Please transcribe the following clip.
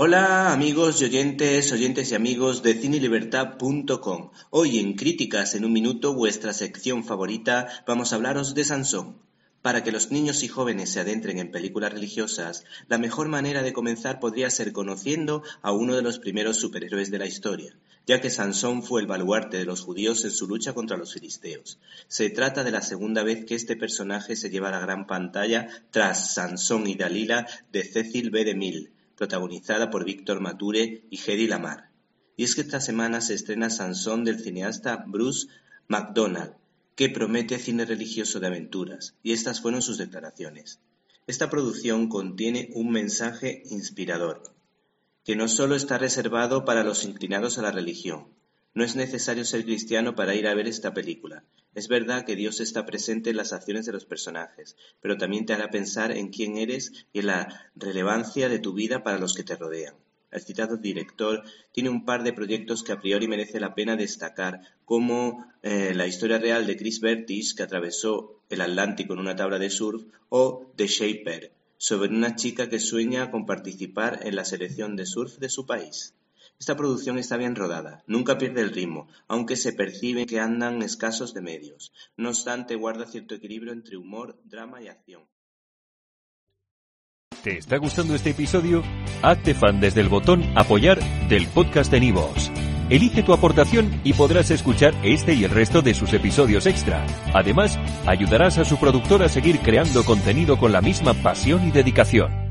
Hola amigos y oyentes, oyentes y amigos de cinelibertad.com. Hoy en Críticas en un Minuto, vuestra sección favorita, vamos a hablaros de Sansón. Para que los niños y jóvenes se adentren en películas religiosas, la mejor manera de comenzar podría ser conociendo a uno de los primeros superhéroes de la historia, ya que Sansón fue el baluarte de los judíos en su lucha contra los filisteos. Se trata de la segunda vez que este personaje se lleva a la gran pantalla tras Sansón y Dalila de Cecil B. DeMille protagonizada por Víctor Mature y Hedy Lamar. Y es que esta semana se estrena Sansón del cineasta Bruce McDonald, que promete cine religioso de aventuras, y estas fueron sus declaraciones. Esta producción contiene un mensaje inspirador, que no solo está reservado para los inclinados a la religión, no es necesario ser cristiano para ir a ver esta película. Es verdad que Dios está presente en las acciones de los personajes, pero también te hará pensar en quién eres y en la relevancia de tu vida para los que te rodean. El citado director tiene un par de proyectos que a priori merece la pena destacar, como eh, la historia real de Chris Bertis, que atravesó el Atlántico en una tabla de surf, o The Shaper, sobre una chica que sueña con participar en la selección de surf de su país. Esta producción está bien rodada, nunca pierde el ritmo, aunque se percibe que andan escasos de medios. No obstante, guarda cierto equilibrio entre humor, drama y acción. ¿Te está gustando este episodio? Hazte fan desde el botón Apoyar del podcast de Nivos. Elige tu aportación y podrás escuchar este y el resto de sus episodios extra. Además, ayudarás a su productor a seguir creando contenido con la misma pasión y dedicación.